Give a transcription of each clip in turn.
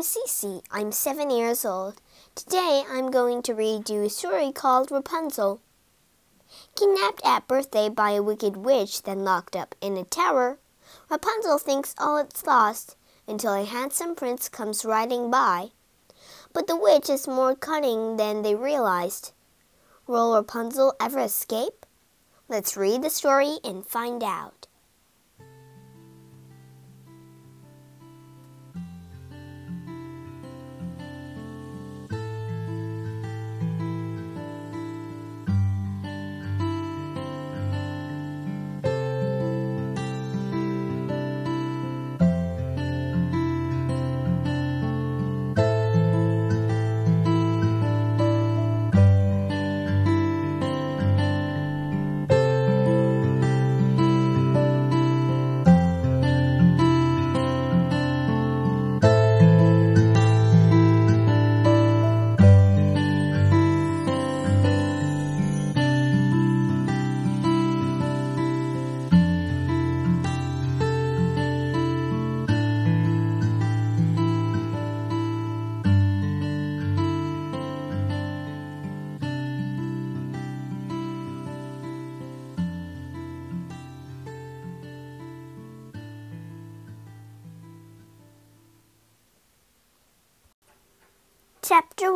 I'm Cece. I'm seven years old. Today I'm going to read you a story called Rapunzel. Kidnapped at birthday by a wicked witch, then locked up in a tower, Rapunzel thinks all is lost until a handsome prince comes riding by. But the witch is more cunning than they realized. Will Rapunzel ever escape? Let's read the story and find out.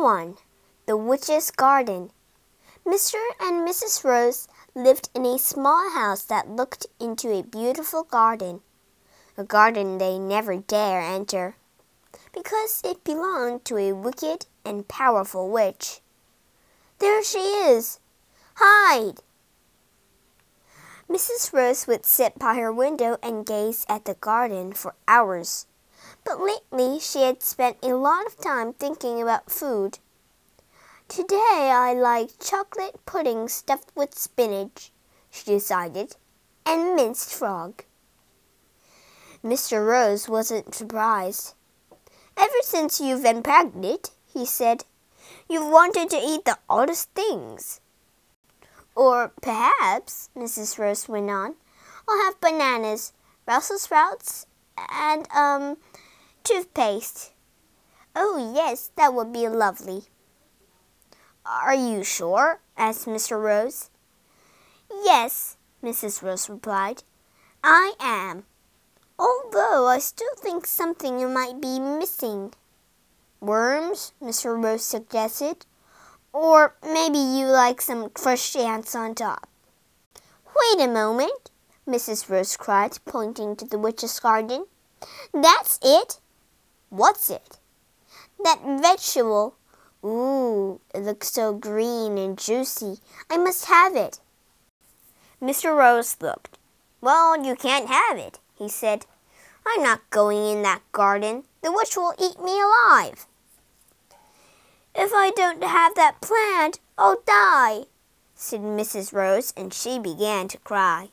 1 The Witch's Garden Mr. and Mrs. Rose lived in a small house that looked into a beautiful garden, a garden they never dare enter, because it belonged to a wicked and powerful witch. There she is! Hide! Mrs. Rose would sit by her window and gaze at the garden for hours but lately she had spent a lot of time thinking about food. Today I like chocolate pudding stuffed with spinach, she decided, and minced frog. Mr. Rose wasn't surprised. Ever since you've been pregnant, he said, you've wanted to eat the oddest things. Or perhaps, Mrs. Rose went on, I'll have bananas, Brussels sprouts, and, um, Toothpaste. Oh, yes, that would be lovely. Are you sure? asked Mr. Rose. Yes, Mrs. Rose replied. I am. Although I still think something might be missing. Worms, Mr. Rose suggested. Or maybe you like some fresh ants on top. Wait a moment, Mrs. Rose cried, pointing to the witch's garden. That's it. What's it? That vegetable. Ooh, it looks so green and juicy. I must have it. Mr. Rose looked. Well, you can't have it, he said. I'm not going in that garden. The witch will eat me alive. If I don't have that plant, I'll die, said Mrs. Rose, and she began to cry.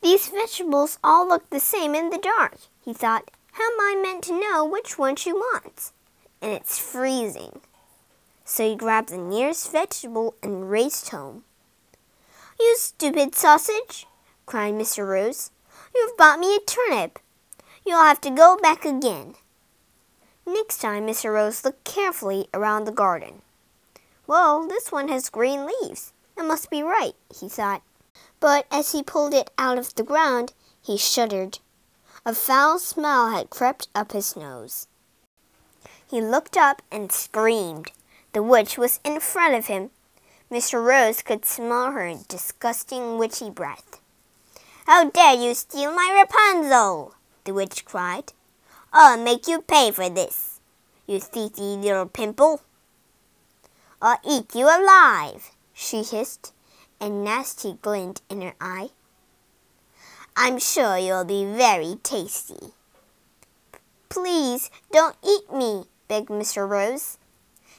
These vegetables all look the same in the dark, he thought. How am I meant to know which one she wants? And it's freezing. So he grabbed the nearest vegetable and raced home. You stupid sausage, cried Mr. Rose. You've bought me a turnip. You'll have to go back again. Next time, Mr. Rose looked carefully around the garden. Well, this one has green leaves. It must be right, he thought. But as he pulled it out of the ground, he shuddered. A foul smell had crept up his nose. He looked up and screamed. The witch was in front of him. Mr. Rose could smell her disgusting witchy breath. How dare you steal my Rapunzel? the witch cried. I'll make you pay for this, you thiefy little pimple. I'll eat you alive, she hissed, a nasty glint in her eye. I'm sure you'll be very tasty. Please don't eat me, begged Mr. Rose.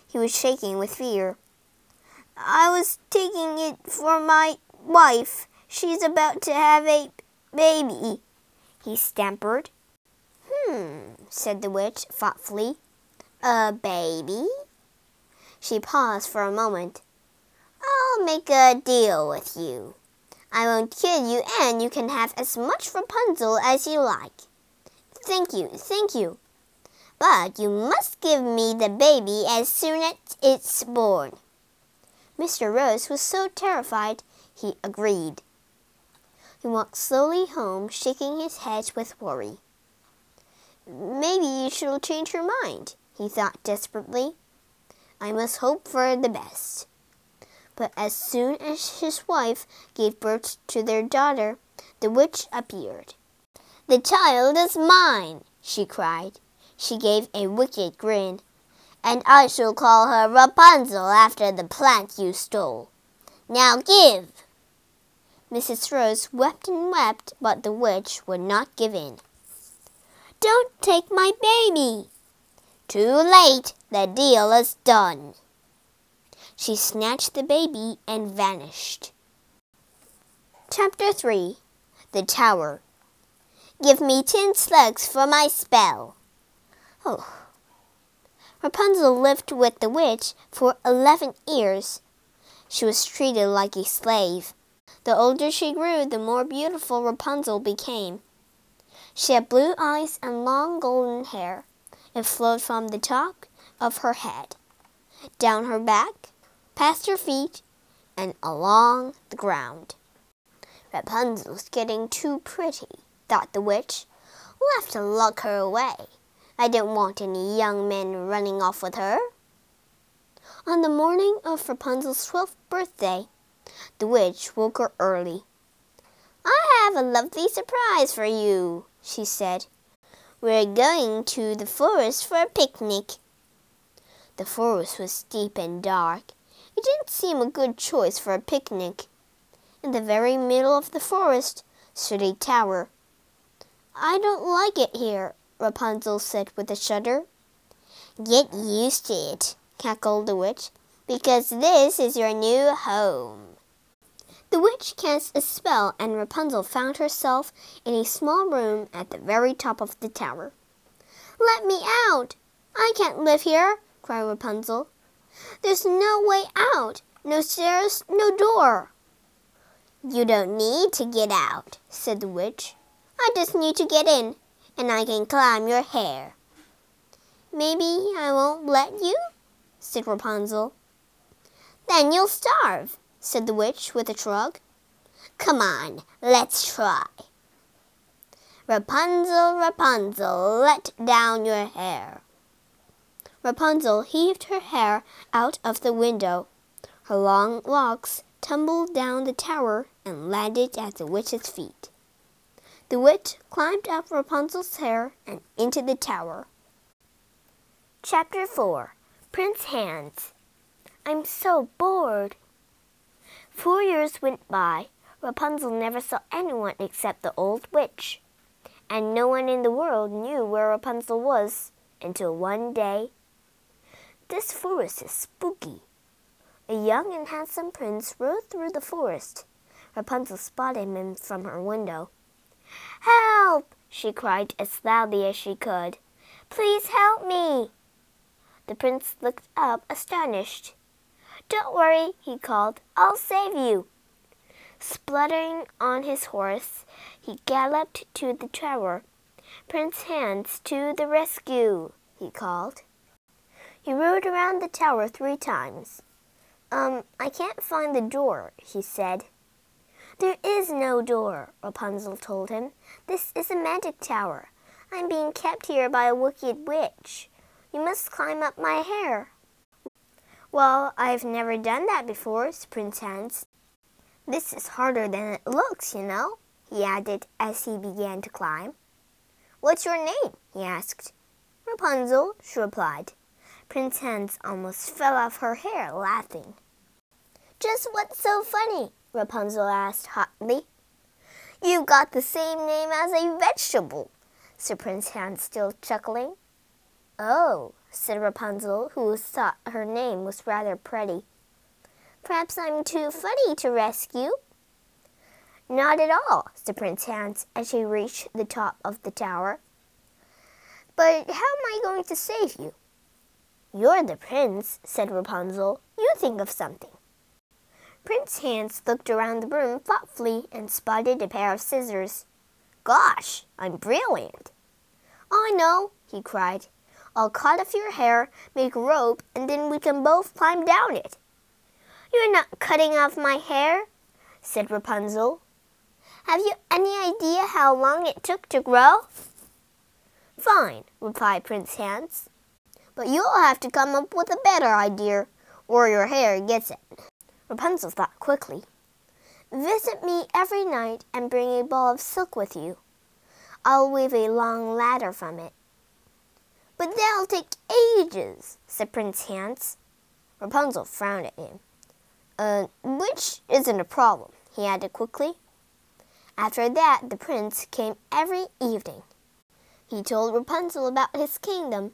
He was shaking with fear. I was taking it for my wife. She's about to have a baby, he stammered. Hmm, said the witch thoughtfully. A baby? She paused for a moment. I'll make a deal with you. I won't kill you, and you can have as much Rapunzel as you like. Thank you, thank you. But you must give me the baby as soon as it's born. Mr. Rose was so terrified he agreed. He walked slowly home, shaking his head with worry. Maybe you shall change your mind, he thought desperately. I must hope for the best. But as soon as his wife gave birth to their daughter, the witch appeared. The child is mine, she cried. She gave a wicked grin. And I shall call her Rapunzel after the plant you stole. Now give! Mrs. Rose wept and wept, but the witch would not give in. Don't take my baby! Too late! The deal is done. She snatched the baby and vanished. Chapter 3 The Tower Give me ten slugs for my spell. Oh. Rapunzel lived with the witch for eleven years. She was treated like a slave. The older she grew, the more beautiful Rapunzel became. She had blue eyes and long golden hair. It flowed from the top of her head, down her back, past her feet, and along the ground. Rapunzel's getting too pretty, thought the witch. We'll have to lock her away. I don't want any young men running off with her. On the morning of Rapunzel's twelfth birthday, the witch woke her early. I have a lovely surprise for you, she said. We're going to the forest for a picnic. The forest was deep and dark. It didn't seem a good choice for a picnic. In the very middle of the forest stood a tower. I don't like it here, Rapunzel said with a shudder. Get used to it, cackled the witch, because this is your new home. The witch cast a spell, and Rapunzel found herself in a small room at the very top of the tower. Let me out! I can't live here, cried Rapunzel. There's no way out, no stairs, no door. You don't need to get out, said the witch. I just need to get in and I can climb your hair. Maybe I won't let you, said Rapunzel. Then you'll starve, said the witch with a shrug. Come on, let's try. Rapunzel, Rapunzel, let down your hair. Rapunzel heaved her hair out of the window. Her long locks tumbled down the tower and landed at the witch's feet. The witch climbed up Rapunzel's hair and into the tower. Chapter 4 Prince Hans I'm so bored. Four years went by. Rapunzel never saw anyone except the old witch. And no one in the world knew where Rapunzel was until one day. This forest is spooky. A young and handsome prince rode through the forest. Rapunzel spotted him from her window. Help! she cried as loudly as she could. Please help me! The prince looked up astonished. Don't worry, he called. I'll save you. Spluttering on his horse, he galloped to the tower. Prince Hans to the rescue, he called. He rode around the tower three times. Um, I can't find the door, he said. There is no door, Rapunzel told him. This is a magic tower. I'm being kept here by a wicked witch. You must climb up my hair. Well, I've never done that before, said Prince Hans. This is harder than it looks, you know, he added as he began to climb. What's your name? he asked. Rapunzel, she replied. Prince Hans almost fell off her hair laughing. Just what's so funny? Rapunzel asked hotly. You've got the same name as a vegetable, said Prince Hans, still chuckling. Oh, said Rapunzel, who thought her name was rather pretty. Perhaps I'm too funny to rescue. Not at all, said Prince Hans as she reached the top of the tower. But how am I going to save you? You're the prince, said Rapunzel. You think of something. Prince Hans looked around the room thoughtfully and spotted a pair of scissors. Gosh, I'm brilliant. I know, he cried. I'll cut off your hair, make a rope, and then we can both climb down it. You're not cutting off my hair, said Rapunzel. Have you any idea how long it took to grow? Fine, replied Prince Hans. But you'll have to come up with a better idea, or your hair gets it. Rapunzel thought quickly. Visit me every night and bring a ball of silk with you. I'll weave a long ladder from it. But that'll take ages, said Prince Hans. Rapunzel frowned at him. Uh, which isn't a problem, he added quickly. After that, the prince came every evening. He told Rapunzel about his kingdom.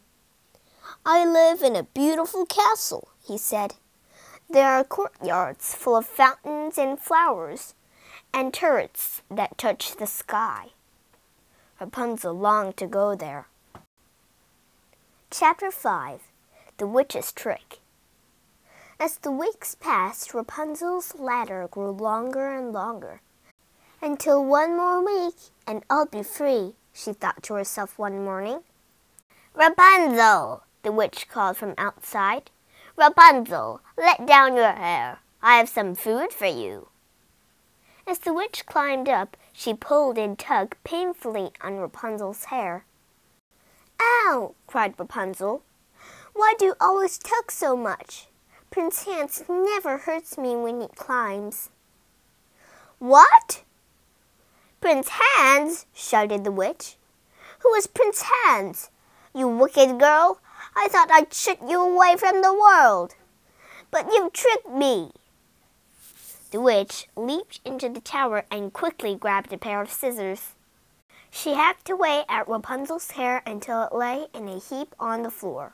I live in a beautiful castle, he said. There are courtyards full of fountains and flowers, and turrets that touch the sky. Rapunzel longed to go there. Chapter 5 The Witch's Trick As the weeks passed, Rapunzel's ladder grew longer and longer. Until one more week and I'll be free, she thought to herself one morning. Rapunzel, the witch called from outside. Rapunzel, let down your hair. I have some food for you. As the witch climbed up, she pulled and tugged painfully on Rapunzel's hair. Ow! cried Rapunzel. Why do you always tug so much? Prince Hans never hurts me when he climbs. What? Prince Hans! shouted the witch. Who is Prince Hans? You wicked girl! I thought I'd shut you away from the world. But you've tricked me. The witch leaped into the tower and quickly grabbed a pair of scissors. She hacked away at Rapunzel's hair until it lay in a heap on the floor.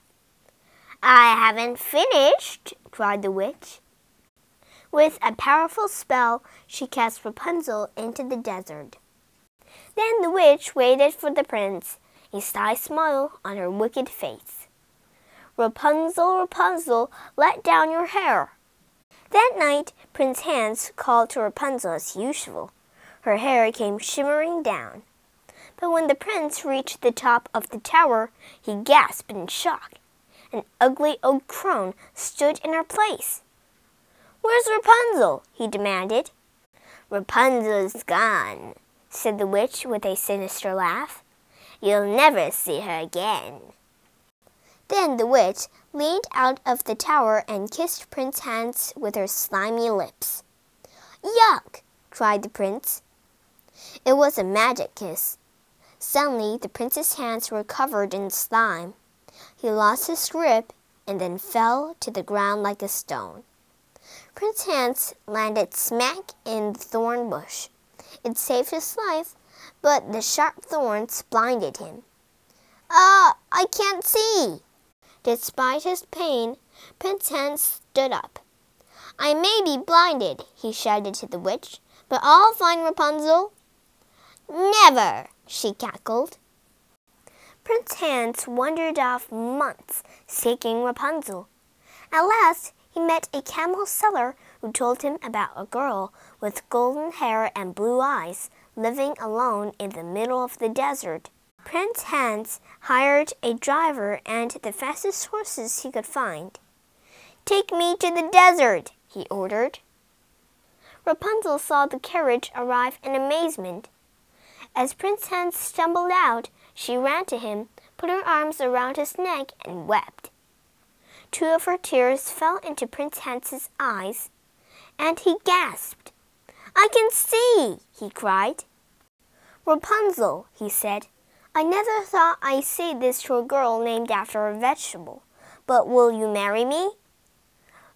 I haven't finished, cried the witch. With a powerful spell, she cast Rapunzel into the desert. Then the witch waited for the prince, a sly smile on her wicked face. Rapunzel, Rapunzel, let down your hair. That night, Prince Hans called to Rapunzel as usual. Her hair came shimmering down. But when the prince reached the top of the tower, he gasped in shock. An ugly old crone stood in her place. Where's Rapunzel? he demanded. Rapunzel's gone, said the witch with a sinister laugh. You'll never see her again. Then the witch leaned out of the tower and kissed Prince Hans with her slimy lips. Yuck! cried the prince. It was a magic kiss. Suddenly, the prince's hands were covered in slime. He lost his grip and then fell to the ground like a stone. Prince Hans landed smack in the thorn bush. It saved his life, but the sharp thorns blinded him. Ah, I can't see! Despite his pain, Prince Hans stood up. I may be blinded, he shouted to the witch, but I'll find Rapunzel. Never, she cackled. Prince Hans wandered off months seeking Rapunzel. At last, he met a camel seller who told him about a girl with golden hair and blue eyes living alone in the middle of the desert. Prince Hans hired a driver and the fastest horses he could find. Take me to the desert, he ordered. Rapunzel saw the carriage arrive in amazement. As Prince Hans stumbled out, she ran to him, put her arms around his neck, and wept. Two of her tears fell into Prince Hans's eyes, and he gasped. I can see, he cried. Rapunzel, he said, I never thought I'd say this to a girl named after a vegetable, but will you marry me?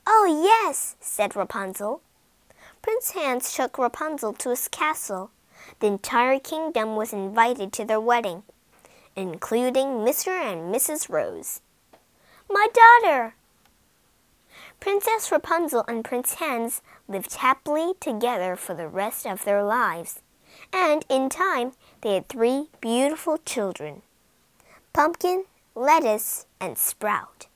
Oh, yes, said Rapunzel. Prince Hans took Rapunzel to his castle. The entire kingdom was invited to their wedding, including Mr. and Mrs. Rose. My daughter! Princess Rapunzel and Prince Hans lived happily together for the rest of their lives, and in time they had three beautiful children Pumpkin, Lettuce, and Sprout.